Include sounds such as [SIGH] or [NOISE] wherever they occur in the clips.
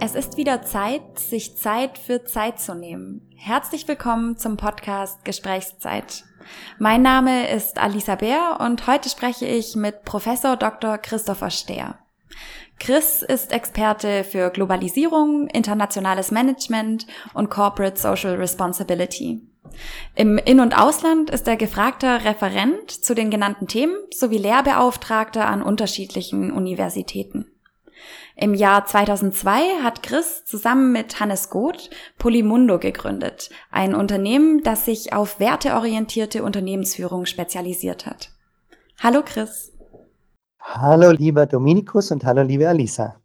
Es ist wieder Zeit, sich Zeit für Zeit zu nehmen. Herzlich willkommen zum Podcast Gesprächszeit. Mein Name ist Alisa Bär und heute spreche ich mit Professor Dr. Christopher Stehr. Chris ist Experte für Globalisierung, internationales Management und Corporate Social Responsibility. Im In- und Ausland ist er gefragter Referent zu den genannten Themen sowie Lehrbeauftragter an unterschiedlichen Universitäten. Im Jahr 2002 hat Chris zusammen mit Hannes Goth Polymundo gegründet, ein Unternehmen, das sich auf werteorientierte Unternehmensführung spezialisiert hat. Hallo Chris. Hallo lieber Dominikus und hallo liebe Alisa.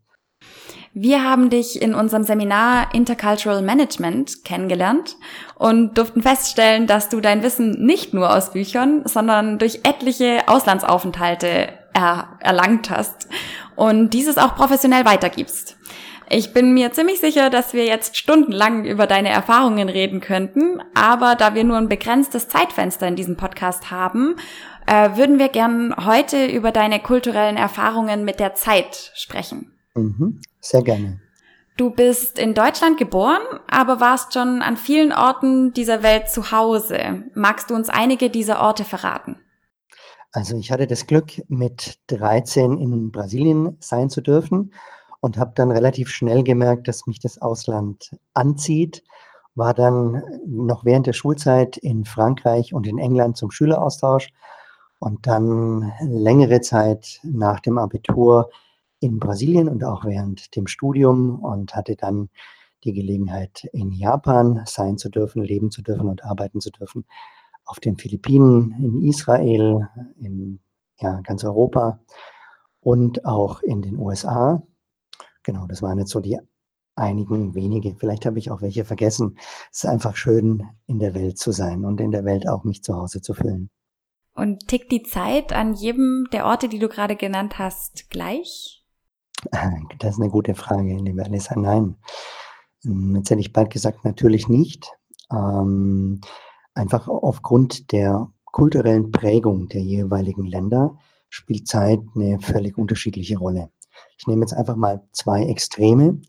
Wir haben dich in unserem Seminar Intercultural Management kennengelernt und durften feststellen, dass du dein Wissen nicht nur aus Büchern, sondern durch etliche Auslandsaufenthalte er erlangt hast und dieses auch professionell weitergibst. Ich bin mir ziemlich sicher, dass wir jetzt stundenlang über deine Erfahrungen reden könnten, aber da wir nur ein begrenztes Zeitfenster in diesem Podcast haben, äh, würden wir gern heute über deine kulturellen Erfahrungen mit der Zeit sprechen. Mhm, sehr gerne. Du bist in Deutschland geboren, aber warst schon an vielen Orten dieser Welt zu Hause. Magst du uns einige dieser Orte verraten? Also ich hatte das Glück, mit 13 in Brasilien sein zu dürfen und habe dann relativ schnell gemerkt, dass mich das Ausland anzieht. War dann noch während der Schulzeit in Frankreich und in England zum Schüleraustausch und dann längere Zeit nach dem Abitur in Brasilien und auch während dem Studium und hatte dann die Gelegenheit, in Japan sein zu dürfen, leben zu dürfen und arbeiten zu dürfen auf den Philippinen, in Israel, in ja, ganz Europa und auch in den USA. Genau, das waren jetzt so die einigen wenige. Vielleicht habe ich auch welche vergessen. Es ist einfach schön, in der Welt zu sein und in der Welt auch mich zu Hause zu fühlen. Und tickt die Zeit an jedem der Orte, die du gerade genannt hast, gleich? [LAUGHS] Das ist eine gute Frage, liebe Alissa. Nein. Jetzt hätte ich bald gesagt, natürlich nicht. Ähm, Einfach aufgrund der kulturellen Prägung der jeweiligen Länder spielt Zeit eine völlig unterschiedliche Rolle. Ich nehme jetzt einfach mal zwei Extreme.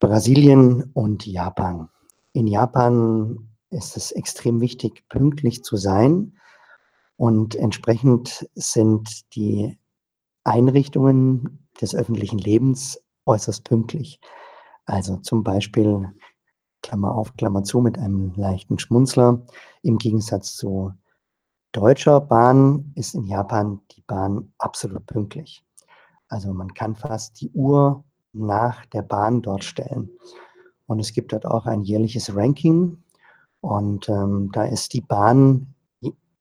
Brasilien und Japan. In Japan ist es extrem wichtig, pünktlich zu sein. Und entsprechend sind die Einrichtungen des öffentlichen Lebens äußerst pünktlich. Also zum Beispiel Klammer auf, Klammer zu, mit einem leichten Schmunzler. Im Gegensatz zu deutscher Bahn ist in Japan die Bahn absolut pünktlich. Also man kann fast die Uhr nach der Bahn dort stellen. Und es gibt dort auch ein jährliches Ranking. Und ähm, da ist die Bahn,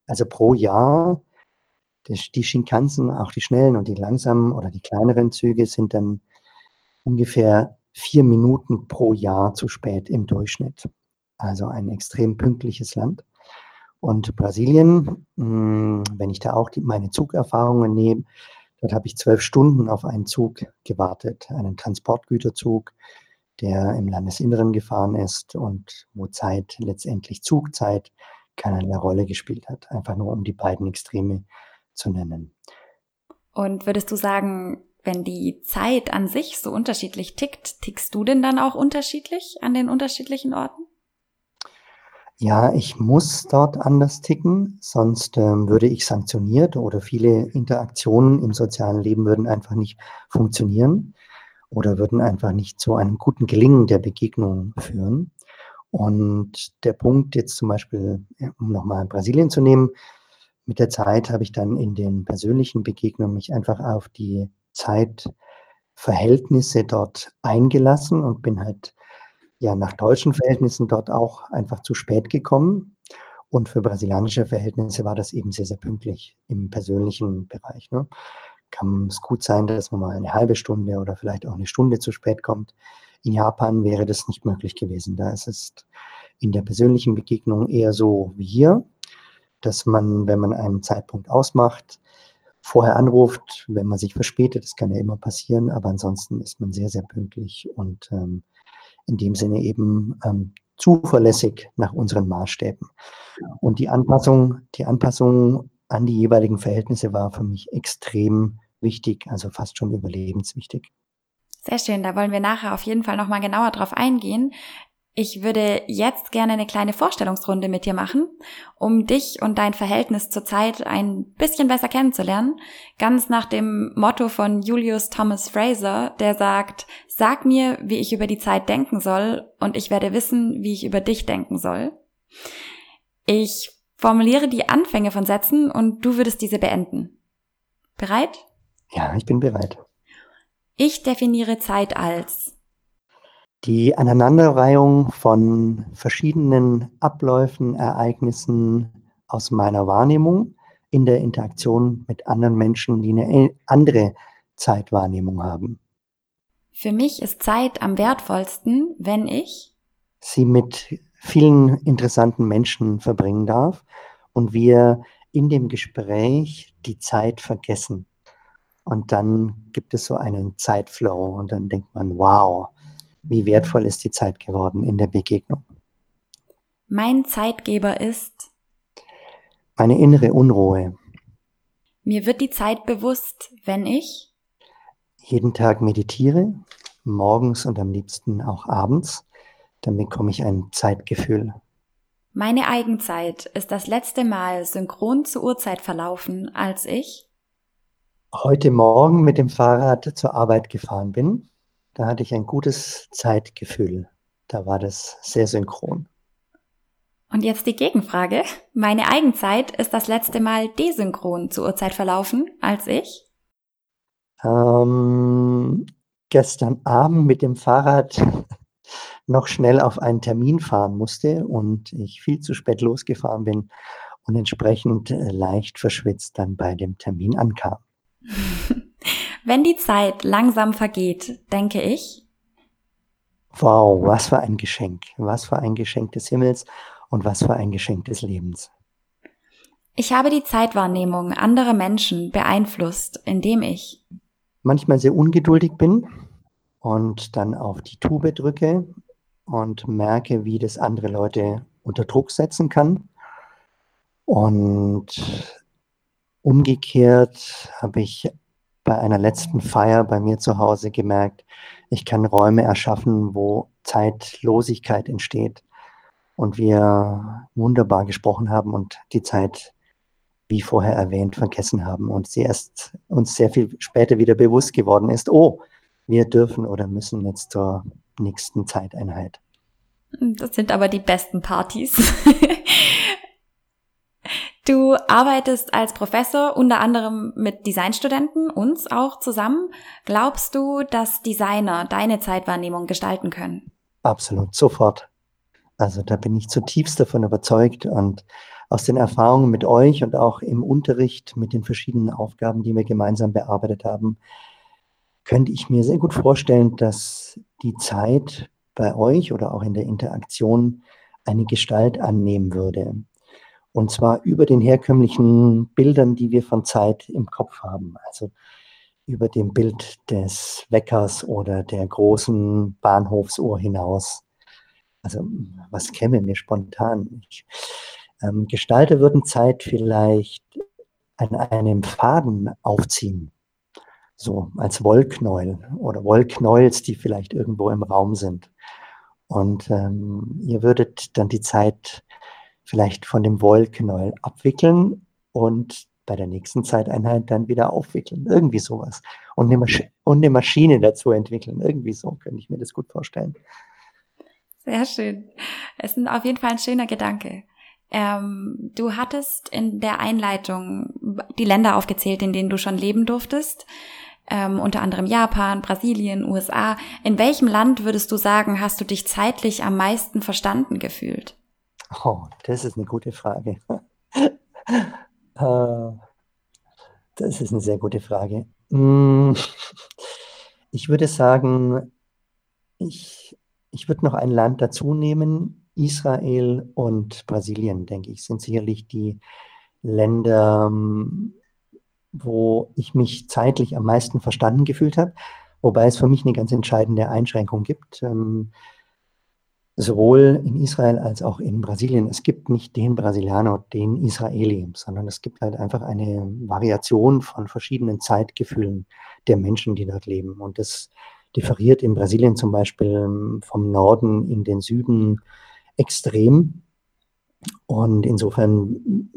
also pro Jahr, die, Shinkansen, auch die schnellen und die langsamen oder die kleineren Züge sind dann ungefähr vier Minuten pro Jahr zu spät im Durchschnitt. Also ein extrem pünktliches Land. Und Brasilien, hm, wenn ich da auch meine Zugerfahrungen nehme, dort habe ich zwölf Stunden auf einen Zug gewartet, einen Transportgüterzug, der im Landesinneren gefahren ist und wo Zeit, letztendlich Zugzeit, keinerlei Rolle gespielt hat. Einfach nur um die beiden Extreme zu nennen. Und würdest du sagen, wenn die Zeit an sich so unterschiedlich tickt, tickst du denn dann auch unterschiedlich an den unterschiedlichen Orten? Ja, ich muss dort anders ticken, sonst ähm, würde ich sanktioniert oder viele Interaktionen im sozialen Leben würden einfach nicht funktionieren oder würden einfach nicht zu einem guten Gelingen der Begegnung führen. Und der Punkt jetzt zum Beispiel, um nochmal Brasilien zu nehmen, mit der Zeit habe ich dann in den persönlichen Begegnungen mich einfach auf die Zeitverhältnisse dort eingelassen und bin halt ja nach deutschen Verhältnissen dort auch einfach zu spät gekommen. Und für brasilianische Verhältnisse war das eben sehr, sehr pünktlich im persönlichen Bereich. Ne? Kann es gut sein, dass man mal eine halbe Stunde oder vielleicht auch eine Stunde zu spät kommt. In Japan wäre das nicht möglich gewesen. Da ist es in der persönlichen Begegnung eher so wie hier, dass man, wenn man einen Zeitpunkt ausmacht, vorher anruft, wenn man sich verspätet. Das kann ja immer passieren, aber ansonsten ist man sehr, sehr pünktlich und ähm, in dem Sinne eben ähm, zuverlässig nach unseren Maßstäben. Und die Anpassung, die Anpassung an die jeweiligen Verhältnisse war für mich extrem wichtig, also fast schon überlebenswichtig. Sehr schön, da wollen wir nachher auf jeden Fall nochmal genauer drauf eingehen. Ich würde jetzt gerne eine kleine Vorstellungsrunde mit dir machen, um dich und dein Verhältnis zur Zeit ein bisschen besser kennenzulernen. Ganz nach dem Motto von Julius Thomas Fraser, der sagt, sag mir, wie ich über die Zeit denken soll und ich werde wissen, wie ich über dich denken soll. Ich formuliere die Anfänge von Sätzen und du würdest diese beenden. Bereit? Ja, ich bin bereit. Ich definiere Zeit als die Aneinanderreihung von verschiedenen Abläufen, Ereignissen aus meiner Wahrnehmung in der Interaktion mit anderen Menschen, die eine andere Zeitwahrnehmung haben. Für mich ist Zeit am wertvollsten, wenn ich sie mit vielen interessanten Menschen verbringen darf und wir in dem Gespräch die Zeit vergessen. Und dann gibt es so einen Zeitflow und dann denkt man, wow, wie wertvoll ist die Zeit geworden in der Begegnung. Mein Zeitgeber ist meine innere Unruhe. Mir wird die Zeit bewusst, wenn ich jeden Tag meditiere, morgens und am liebsten auch abends. Dann bekomme ich ein Zeitgefühl. Meine Eigenzeit ist das letzte Mal synchron zur Uhrzeit verlaufen, als ich heute Morgen mit dem Fahrrad zur Arbeit gefahren bin. Da hatte ich ein gutes Zeitgefühl. Da war das sehr synchron. Und jetzt die Gegenfrage. Meine Eigenzeit ist das letzte Mal desynchron zur Uhrzeit verlaufen, als ich? Ähm, gestern Abend mit dem Fahrrad [LAUGHS] noch schnell auf einen Termin fahren musste und ich viel zu spät losgefahren bin und entsprechend äh, leicht verschwitzt dann bei dem Termin ankam. [LAUGHS] Wenn die Zeit langsam vergeht, denke ich. Wow, was für ein Geschenk. Was für ein Geschenk des Himmels und was für ein Geschenk des Lebens. Ich habe die Zeitwahrnehmung anderer Menschen beeinflusst, indem ich manchmal sehr ungeduldig bin und dann auf die Tube drücke und merke, wie das andere Leute unter Druck setzen kann. Und umgekehrt habe ich bei einer letzten Feier bei mir zu Hause gemerkt, ich kann Räume erschaffen, wo Zeitlosigkeit entsteht und wir wunderbar gesprochen haben und die Zeit, wie vorher erwähnt, vergessen haben und sie erst uns sehr viel später wieder bewusst geworden ist, oh, wir dürfen oder müssen jetzt zur nächsten Zeiteinheit. Das sind aber die besten Partys. [LAUGHS] Du arbeitest als Professor unter anderem mit Designstudenten, uns auch zusammen. Glaubst du, dass Designer deine Zeitwahrnehmung gestalten können? Absolut, sofort. Also da bin ich zutiefst davon überzeugt und aus den Erfahrungen mit euch und auch im Unterricht mit den verschiedenen Aufgaben, die wir gemeinsam bearbeitet haben, könnte ich mir sehr gut vorstellen, dass die Zeit bei euch oder auch in der Interaktion eine Gestalt annehmen würde. Und zwar über den herkömmlichen Bildern, die wir von Zeit im Kopf haben. Also über dem Bild des Weckers oder der großen Bahnhofsuhr hinaus. Also was käme mir spontan? Ich, ähm, Gestalter würden Zeit vielleicht an einem Faden aufziehen, so als Wollknäuel oder Wollknäuels, die vielleicht irgendwo im Raum sind. Und ähm, ihr würdet dann die Zeit vielleicht von dem Wollknäuel abwickeln und bei der nächsten Zeiteinheit dann wieder aufwickeln. Irgendwie sowas. Und eine, Masch und eine Maschine dazu entwickeln. Irgendwie so könnte ich mir das gut vorstellen. Sehr schön. Es ist auf jeden Fall ein schöner Gedanke. Ähm, du hattest in der Einleitung die Länder aufgezählt, in denen du schon leben durftest. Ähm, unter anderem Japan, Brasilien, USA. In welchem Land würdest du sagen, hast du dich zeitlich am meisten verstanden gefühlt? Oh, das ist eine gute Frage. [LAUGHS] Äh, das ist eine sehr gute Frage. Hm, [LAUGHS] ich würde sagen, ich, ich würde noch ein Land dazu nehmen. Israel und Brasilien, denke ich, sind sicherlich die Länder, wo ich mich zeitlich am meisten verstanden gefühlt habe, wobei es für mich eine ganz entscheidende Einschränkung gibt. Sowohl in Israel als auch in Brasilien. Es gibt nicht den Brasilianer, den Israeli, sondern es gibt halt einfach eine Variation von verschiedenen Zeitgefühlen der Menschen, die dort leben. Und das differiert in Brasilien zum Beispiel ähm, vom Norden in den Süden extrem. Und insofern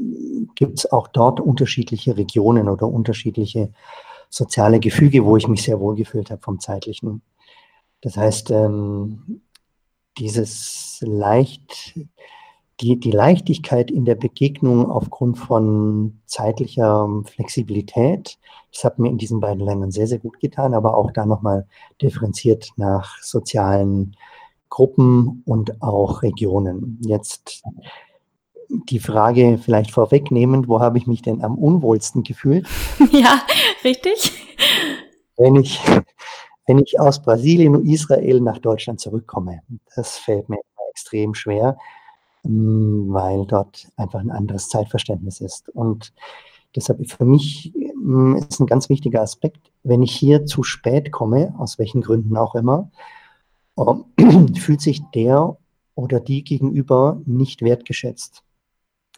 gibt es auch dort unterschiedliche Regionen oder unterschiedliche soziale Gefüge, wo ich mich sehr wohl gefühlt habe vom zeitlichen. Das heißt, ähm, dieses leicht, die, die Leichtigkeit in der Begegnung aufgrund von zeitlicher Flexibilität, das hat mir in diesen beiden Ländern sehr, sehr gut getan, aber auch da nochmal differenziert nach sozialen Gruppen und auch Regionen. Jetzt die Frage vielleicht vorwegnehmend, wo habe ich mich denn am unwohlsten gefühlt? [LAUGHS] Ja, richtig. Wenn ich, wenn ich aus Brasilien und Israel nach Deutschland zurückkomme. Das fällt mir extrem schwer, hm, weil dort einfach ein anderes Zeitverständnis ist. Und deshalb für mich hm, ist ein ganz wichtiger Aspekt, wenn ich hier zu spät komme, aus welchen Gründen auch immer, [CLEARS THROAT] fühlt sich der oder die gegenüber nicht wertgeschätzt.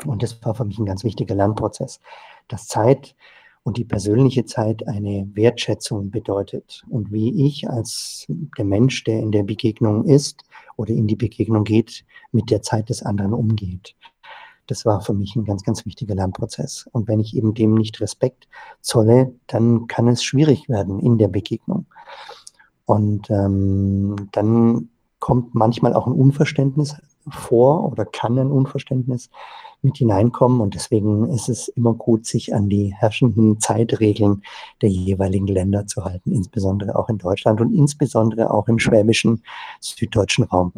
Und das war für mich ein ganz wichtiger Lernprozess, dass Zeit und die persönliche Zeit eine Wertschätzung bedeutet und wie ich als der Mensch, der in der Begegnung ist oder in die Begegnung geht, mit der Zeit des anderen umgeht. Das war für mich ein ganz, ganz wichtiger Lernprozess. Und wenn ich eben dem nicht Respekt zolle, dann kann es schwierig werden in der Begegnung. Und ähm, dann kommt manchmal auch ein Unverständnis vor oder kann ein Unverständnis mit hineinkommen. Und deswegen ist es immer gut, sich an die herrschenden Zeitregeln der jeweiligen Länder zu halten, insbesondere auch in Deutschland und insbesondere auch im schwäbischen süddeutschen Raum.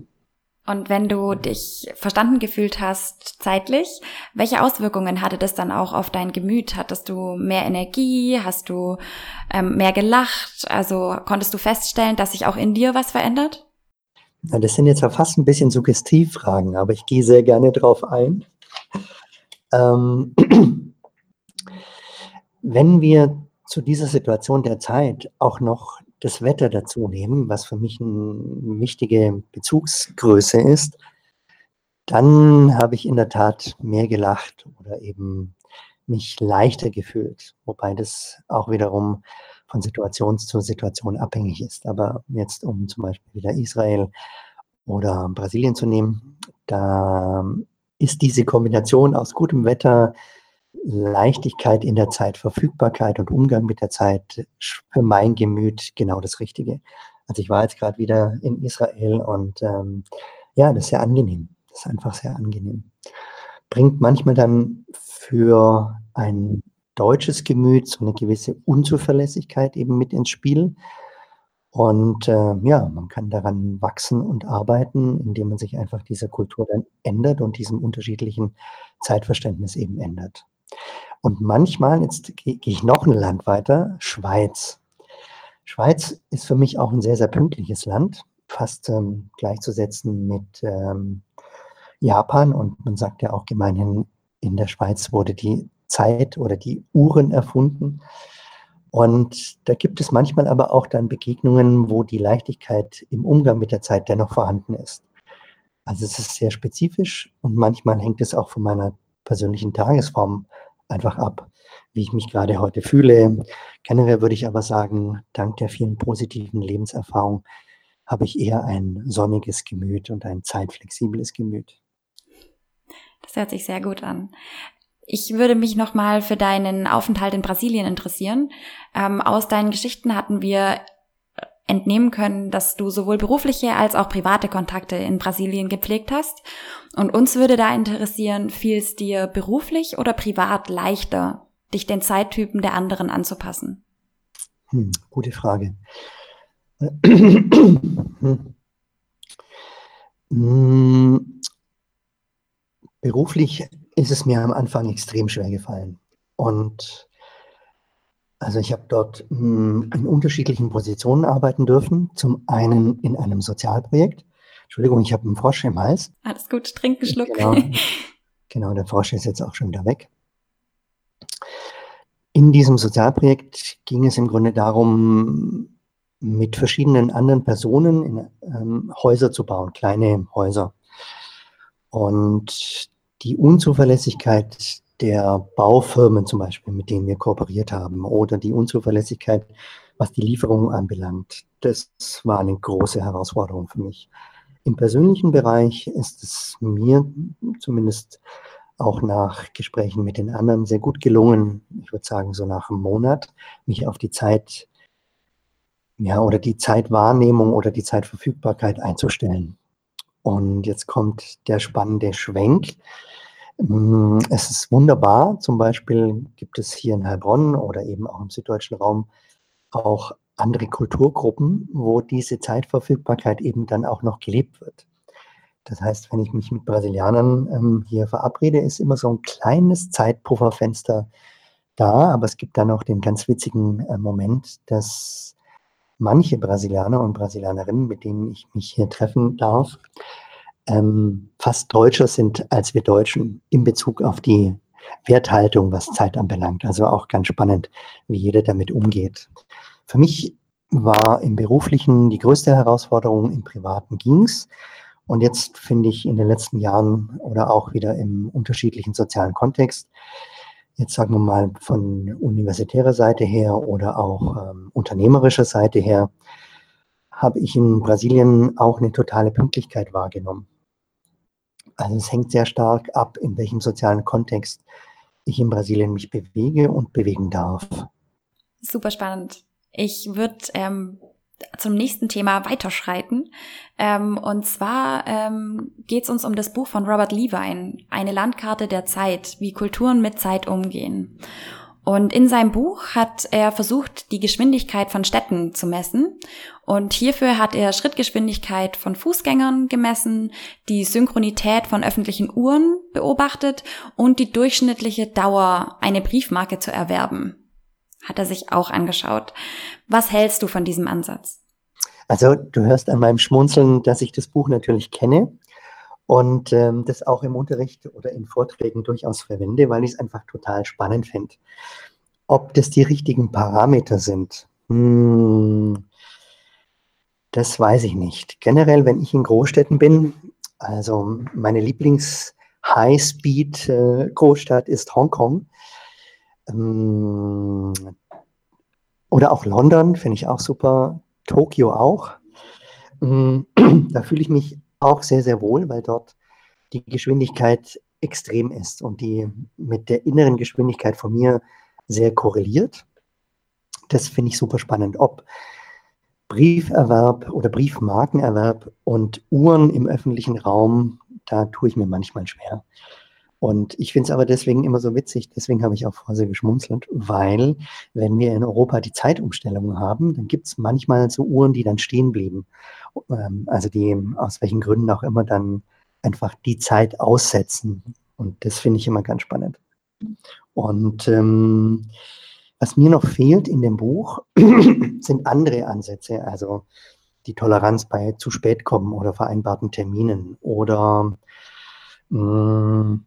Und wenn du dich verstanden gefühlt hast zeitlich, welche Auswirkungen hatte das dann auch auf dein Gemüt? Hattest du mehr Energie? Hast du ähm, mehr gelacht? Also konntest du feststellen, dass sich auch in dir was verändert? Ja, das sind jetzt ja fast ein bisschen Suggestivfragen, aber ich gehe sehr gerne drauf ein. Ähm, [CLEARS THROAT] wenn wir zu dieser Situation der Zeit auch noch das Wetter dazu nehmen, was für mich eine wichtige Bezugsgröße ist, dann habe ich in der Tat mehr gelacht oder eben mich leichter gefühlt, wobei das auch wiederum von Situation zu Situation abhängig ist. Aber jetzt, um zum Beispiel wieder Israel oder Brasilien zu nehmen, da ist diese Kombination aus gutem Wetter, Leichtigkeit in der Zeit, Verfügbarkeit und Umgang mit der Zeit für mein Gemüt genau das Richtige. Also ich war jetzt gerade wieder in Israel und ähm, ja, das ist sehr angenehm. Das ist einfach sehr angenehm. Bringt manchmal dann für ein deutsches Gemüt so eine gewisse Unzuverlässigkeit eben mit ins Spiel. Und äh, ja, man kann daran wachsen und arbeiten, indem man sich einfach dieser Kultur dann ändert und diesem unterschiedlichen Zeitverständnis eben ändert. Und manchmal, jetzt gehe geh ich noch ein Land weiter, Schweiz. Schweiz ist für mich auch ein sehr, sehr pünktliches Land, fast ähm, gleichzusetzen mit ähm, Japan. Und man sagt ja auch gemeinhin, in der Schweiz wurde die Zeit oder die Uhren erfunden. Und da gibt es manchmal aber auch dann Begegnungen, wo die Leichtigkeit im Umgang mit der Zeit dennoch vorhanden ist. Also es ist sehr spezifisch und manchmal hängt es auch von meiner persönlichen Tagesform einfach ab, wie ich mich gerade heute fühle. Generell würde ich aber sagen, dank der vielen positiven Lebenserfahrungen habe ich eher ein sonniges Gemüt und ein zeitflexibles Gemüt. Das hört sich sehr gut an. Ich würde mich nochmal für deinen Aufenthalt in Brasilien interessieren. Ähm, aus deinen Geschichten hatten wir entnehmen können, dass du sowohl berufliche als auch private Kontakte in Brasilien gepflegt hast. Und uns würde da interessieren, fiel es dir beruflich oder privat leichter, dich den Zeittypen der anderen anzupassen? Hm, gute Frage. hm. Hm. Beruflich ist es mir am Anfang extrem schwer gefallen. Und also ich habe dort mh, hm, in unterschiedlichen Positionen arbeiten dürfen. Zum einen in einem Sozialprojekt. Entschuldigung, ich habe einen Frosch im Hals. Alles gut, trink einen Schluck. Genau, genau, der Frosch ist jetzt auch schon wieder weg. In diesem Sozialprojekt ging es im Grunde darum, mit verschiedenen anderen Personen in, ähm, Häuser zu bauen, kleine Häuser. Und die Unzuverlässigkeit der Baufirmen zum Beispiel, mit denen wir kooperiert haben, oder die Unzuverlässigkeit, was die Lieferungen anbelangt, das war eine große Herausforderung für mich. Im persönlichen Bereich ist es mir zumindest auch nach Gesprächen mit den anderen sehr gut gelungen, ich würde sagen so nach einem Monat, mich auf die Zeit, ja, oder die Zeitwahrnehmung oder die Zeitverfügbarkeit einzustellen. Und jetzt kommt der spannende Schwenk. Mm, es ist wunderbar. Zum Beispiel gibt es hier in Heilbronn oder eben auch im süddeutschen Raum auch andere Kulturgruppen, wo diese Zeitverfügbarkeit eben dann auch noch gelebt wird. Das heißt, wenn ich mich mit Brasilianern ähm, hier verabrede, ist immer so ein kleines Zeitpufferfenster da, aber es gibt dann auch den ganz witzigen äh, Moment, dass manche Brasilianer und Brasilianerinnen, mit denen ich mich hier treffen darf, ähm, fast deutscher sind als wir Deutschen in Bezug auf die Werthaltung, was Zeit anbelangt. Also auch ganz spannend, wie jeder damit umgeht. Für mich war im beruflichen die größte Herausforderung, im privaten ging's. Und jetzt finde ich in den letzten Jahren oder auch wieder im unterschiedlichen sozialen Kontext, jetzt sagen wir mal von universitärer Seite her oder auch ähm, unternehmerischer Seite her, habe ich in Brasilien auch eine totale Pünktlichkeit wahrgenommen. Also es hängt sehr stark ab, in welchem sozialen Kontext ich in Brasilien mich bewege und bewegen darf. Super spannend. Ich würde ähm, zum nächsten Thema weiterschreiten. Ähm, und zwar ähm, geht es uns um das Buch von Robert Levine, Eine Landkarte der Zeit, wie Kulturen mit Zeit umgehen. Und in seinem Buch hat er versucht, die Geschwindigkeit von Städten zu messen. Und hierfür hat er Schrittgeschwindigkeit von Fußgängern gemessen, die Synchronität von öffentlichen Uhren beobachtet und die durchschnittliche Dauer, eine Briefmarke zu erwerben hat er sich auch angeschaut. Was hältst du von diesem Ansatz? Also du hörst an meinem Schmunzeln, dass ich das Buch natürlich kenne und ähm, das auch im Unterricht oder in Vorträgen durchaus verwende, weil ich es einfach total spannend finde. Ob das die richtigen Parameter sind, hm, das weiß ich nicht. Generell, wenn ich in Großstädten bin, also meine Lieblings-High-Speed-Großstadt äh, ist Hongkong, ähm, oder auch London, finde ich auch super. Tokio auch. Ähm, [CLEARS THROAT] da fühle ich mich auch sehr, sehr wohl, weil dort die Geschwindigkeit extrem ist und die mit der inneren Geschwindigkeit von mir sehr korreliert. Das finde ich super spannend. Ob Brieferwerb oder Briefmarkenerwerb und Uhren im öffentlichen Raum, da tue ich mir manchmal schwer. Und ich finde es aber deswegen immer so witzig, deswegen habe ich auch vorher geschmunzelt, weil wenn wir in Europa die Zeitumstellungen haben, dann gibt es manchmal so Uhren, die dann stehen blieben. Ähm, also die aus welchen Gründen auch immer dann einfach die Zeit aussetzen. Und das finde ich immer ganz spannend. Und ähm, was mir noch fehlt in dem Buch, [CLEARS THROAT] sind andere Ansätze, also die Toleranz bei zu spät kommen oder vereinbarten Terminen oder mh, mm,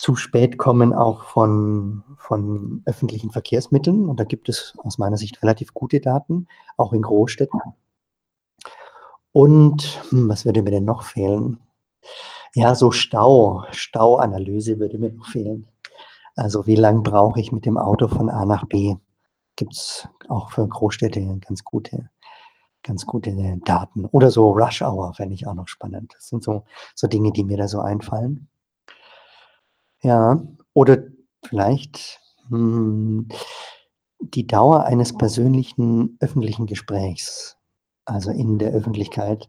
zu spät kommen auch von, von öffentlichen Verkehrsmitteln. Und da gibt es aus meiner Sicht relativ gute Daten, auch in Großstädten. Und hm, was würde mir denn noch fehlen? Ja, so Stau, Stauanalyse würde mir noch fehlen. Also wie lange brauche ich mit dem Auto von A nach B? Gibt es auch für Großstädte ganz gute, ganz gute Daten. Oder so Rush Hour fände ich auch noch spannend. Das sind so, so Dinge, die mir da so einfallen. Ja, oder vielleicht, hm, die Dauer eines persönlichen öffentlichen Gesprächs, also in der Öffentlichkeit,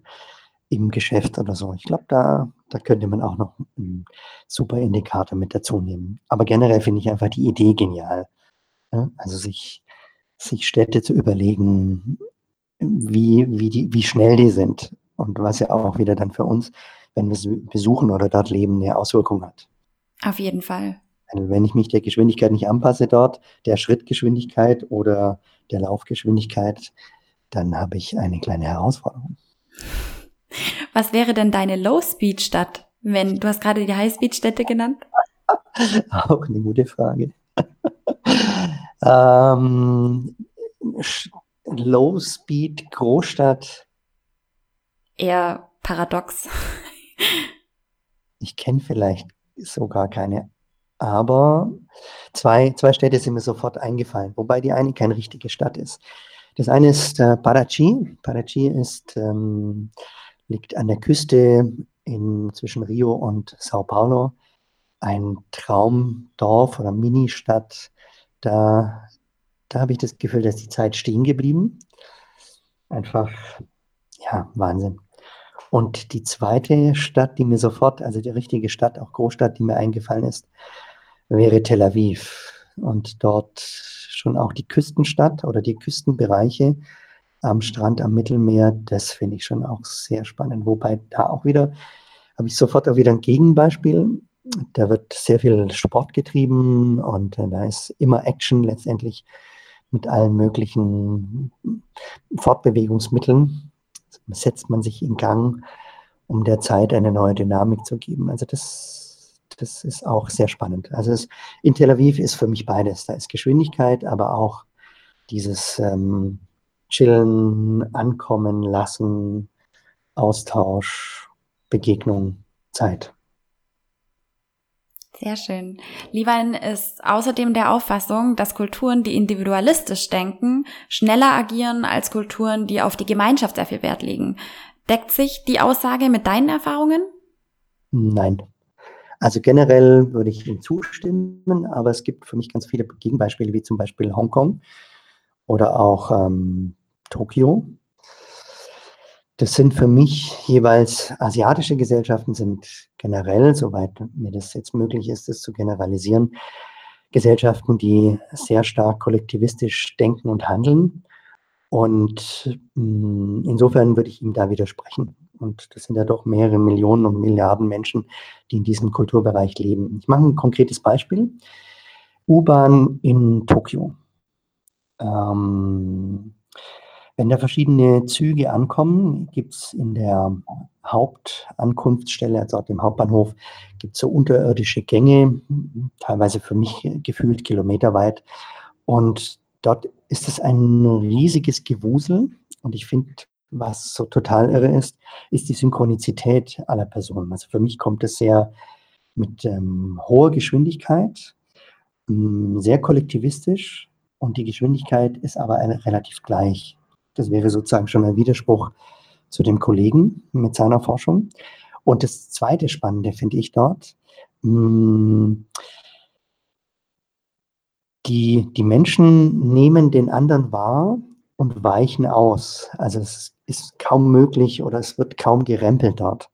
im Geschäft oder so. Ich glaube, da da könnte man auch noch 'n super Indikator mit dazu nehmen. Aber generell finde ich einfach die Idee genial, ne? Also, sich sich Städte zu überlegen, wie wie die wie schnell die sind und was ja auch wieder dann für uns, wenn wir sie besuchen oder dort leben, 'ne Auswirkung hat. Auf jeden Fall. wenn ich mich der Geschwindigkeit nicht anpasse dort, der Schrittgeschwindigkeit oder der Laufgeschwindigkeit, dann habe ich eine kleine Herausforderung. Was wäre denn deine Low-Speed-Stadt, wenn du hast gerade die High-Speed-Städte genannt? [LAUGHS] Auch eine gute Frage. [LAUGHS] ähm, Low Speed Großstadt. Eher paradox. [LAUGHS] ich kenne vielleicht sogar keine, aber zwei, zwei Städte sind mir sofort eingefallen, wobei die eine keine richtige Stadt ist. Das eine ist äh, Parachi. Parachi ist, ähm, liegt an der Küste in, zwischen Rio und Sao Paulo. Ein Traumdorf oder Ministadt. Da, da habe ich das Gefühl, dass die Zeit stehen geblieben. Einfach, ja, Wahnsinn. Und die zweite Stadt, die mir sofort, also die richtige Stadt, auch Großstadt, die mir eingefallen ist, wäre Tel Aviv. Und dort schon auch die Küstenstadt oder die Küstenbereiche am Strand, am Mittelmeer, das finde ich schon auch sehr spannend. Wobei da auch wieder, habe ich sofort auch wieder ein Gegenbeispiel. Da wird sehr viel Sport getrieben und da ist immer Action letztendlich mit allen möglichen Fortbewegungsmitteln setzt man sich in Gang, um der Zeit eine neue Dynamik zu geben. Also das, das ist auch sehr spannend. Also es, in Tel Aviv ist für mich beides. Da ist Geschwindigkeit, aber auch dieses ähm, Chillen, Ankommen lassen, Austausch, Begegnung, Zeit. Sehr schön. Liewein ist außerdem der Auffassung, dass Kulturen, die individualistisch denken, schneller agieren als Kulturen, die auf die Gemeinschaft sehr viel Wert legen. Deckt sich die Aussage mit deinen Erfahrungen? Nein. Also generell würde ich ihm zustimmen, aber es gibt für mich ganz viele Gegenbeispiele, wie zum Beispiel Hongkong oder auch ähm, Tokio, das sind für mich jeweils asiatische Gesellschaften, sind generell, soweit mir das jetzt möglich ist, das zu generalisieren, Gesellschaften, die sehr stark kollektivistisch denken und handeln. Und mh, insofern würde ich ihm da widersprechen. Und das sind ja doch mehrere Millionen und Milliarden Menschen, die in diesem Kulturbereich leben. Ich mache ein konkretes Beispiel. U-Bahn in Tokio. Ähm, wenn da verschiedene Züge ankommen, gibt es in der Hauptankunftsstelle, also auf dem Hauptbahnhof, gibt es so unterirdische Gänge, teilweise für mich gefühlt kilometerweit. Und dort ist es ein riesiges Gewusel. Und ich finde, was so total irre ist, ist die Synchronizität aller Personen. Also für mich kommt es sehr mit ähm, hoher Geschwindigkeit, sehr kollektivistisch und die Geschwindigkeit ist aber relativ gleich. Das wäre sozusagen schon ein Widerspruch zu dem Kollegen mit seiner Forschung. Und das zweite Spannende finde ich dort, hm, die, die Menschen nehmen den anderen wahr und weichen aus. Also es ist kaum möglich oder es wird kaum gerempelt dort.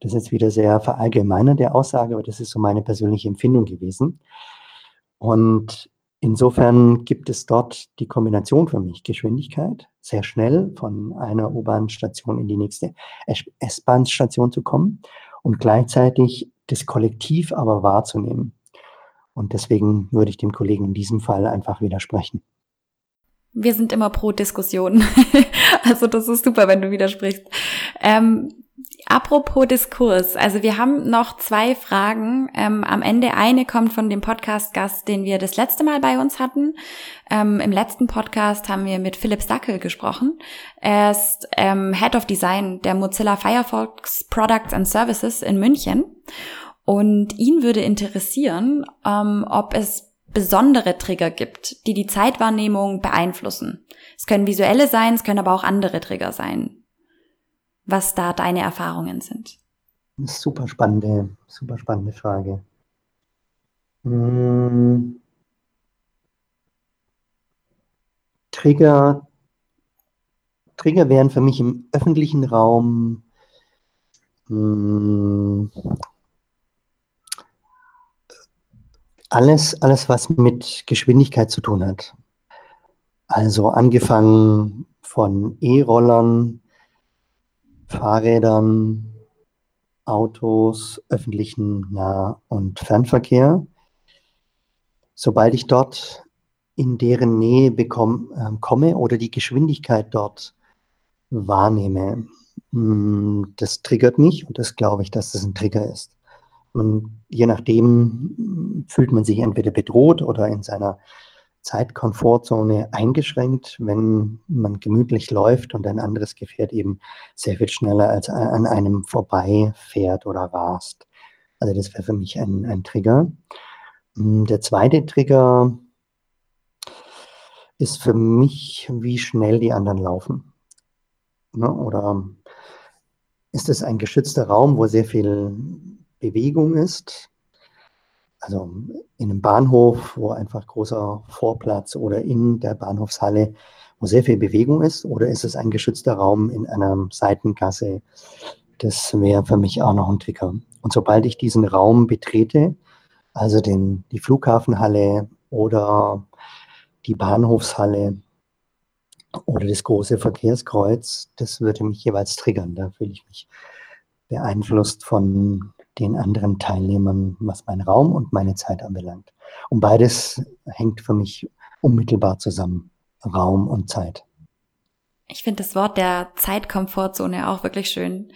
Das ist jetzt wieder sehr verallgemeinert, der Aussage, aber das ist so meine persönliche Empfindung gewesen. Und Insofern gibt es dort die Kombination für mich Geschwindigkeit, sehr schnell von einer U-Bahn-Station in die nächste S-Bahn-Station zu kommen und gleichzeitig das Kollektiv aber wahrzunehmen. Und deswegen würde ich dem Kollegen in diesem Fall einfach widersprechen. Wir sind immer pro Diskussion. [LAUGHS] also das ist super, wenn du widersprichst. Ähm, Apropos Diskurs, also wir haben noch zwei Fragen. Ähm, am Ende eine kommt von dem Podcast-Gast, den wir das letzte Mal bei uns hatten. Ähm, Im letzten Podcast haben wir mit Philipp Sackel gesprochen. Er ist ähm, Head of Design der Mozilla Firefox Products and Services in München. Und ihn würde interessieren, ähm, ob es besondere Trigger gibt, die die Zeitwahrnehmung beeinflussen. Es können visuelle sein, es können aber auch andere Trigger sein was da deine Erfahrungen sind. Super spannende, super spannende Frage. Hm. Trigger, Trigger wären für mich im öffentlichen Raum hm, alles, alles, was mit Geschwindigkeit zu tun hat. Also angefangen von E-Rollern Fahrrädern, Autos, öffentlichen Nah- und Fernverkehr. Sobald ich dort in deren Nähe bekomme, äh, komme oder die Geschwindigkeit dort wahrnehme, mh, hm, das triggert mich und das glaube ich, dass das ein Trigger ist. man, je nachdem fühlt man sich entweder bedroht oder in seiner Zeitkomfortzone eingeschränkt, wenn man gemütlich läuft und ein anderes Gefährt eben sehr viel schneller als an einem vorbei fährt oder rast. Also das wäre für mich ein, ein Trigger. Hm, der zweite Trigger ist für mich, wie schnell die anderen laufen. Ne? Oder ist es ein geschützter Raum, wo sehr viel Bewegung ist? Also in einem Bahnhof, wo einfach großer Vorplatz oder in der Bahnhofshalle, wo sehr viel Bewegung ist, oder ist es ein geschützter Raum in einer Seitengasse? Das wäre für mich auch noch ein Trigger. Und sobald ich diesen Raum betrete, also den, die Flughafenhalle oder die Bahnhofshalle oder das große Verkehrskreuz, das würde mich jeweils triggern. Da fühle ich mich beeinflusst von den anderen Teilnehmern, was meinen Raum und meine Zeit anbelangt. Und beides hängt für mich unmittelbar zusammen, Raum und Zeit. Ich finde das Wort der Zeitkomfortzone auch wirklich schön.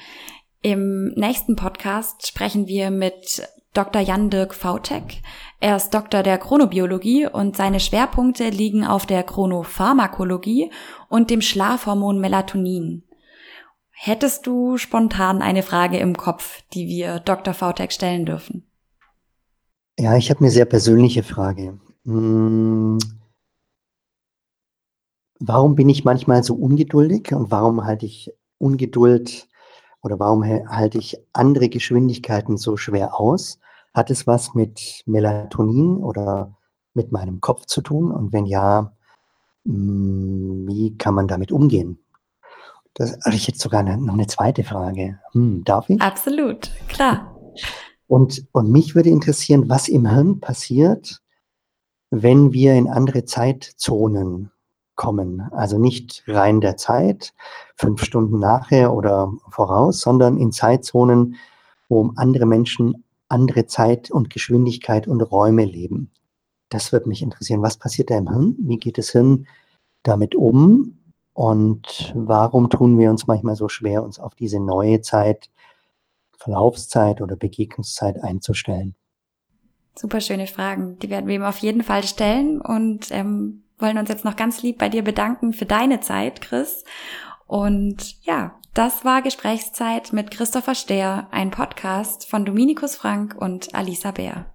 Im nächsten Podcast sprechen wir mit Dr. Jan-Dirk Vautek. Er ist Doktor der Chronobiologie und seine Schwerpunkte liegen auf der Chronopharmakologie und dem Schlafhormon Melatonin. Hättest du spontan eine Frage im Kopf, die wir Dr. VTech stellen dürfen? Ja, ich habe eine sehr persönliche Frage. Hm. Warum bin ich manchmal so ungeduldig und warum halte ich Ungeduld oder warum halte ich andere Geschwindigkeiten so schwer aus? Hat es was mit Melatonin oder mit meinem Kopf zu tun? Und wenn ja, hm, wie kann man damit umgehen? Das habe ich jetzt sogar eine, noch eine zweite Frage. Hm, darf ich? Absolut, klar. Und, und mich würde interessieren, was im Hirn passiert, wenn wir in andere Zeitzonen kommen. Also nicht rein der Zeit, fünf Stunden nachher oder voraus, sondern in Zeitzonen, wo andere Menschen andere Zeit und Geschwindigkeit und Räume leben. Das würde mich interessieren. Was passiert da im Hirn? Wie geht das Hirn damit um? Und warum tun wir uns manchmal so schwer, uns auf diese neue Zeit, Verlaufszeit oder Begegnungszeit einzustellen? Super schöne Fragen. Die werden wir ihm auf jeden Fall stellen und ähm, wollen uns jetzt noch ganz lieb bei dir bedanken für deine Zeit, Chris. Und ja, das war Gesprächszeit mit Christopher Stehr, ein Podcast von Dominikus Frank und Alisa Bär.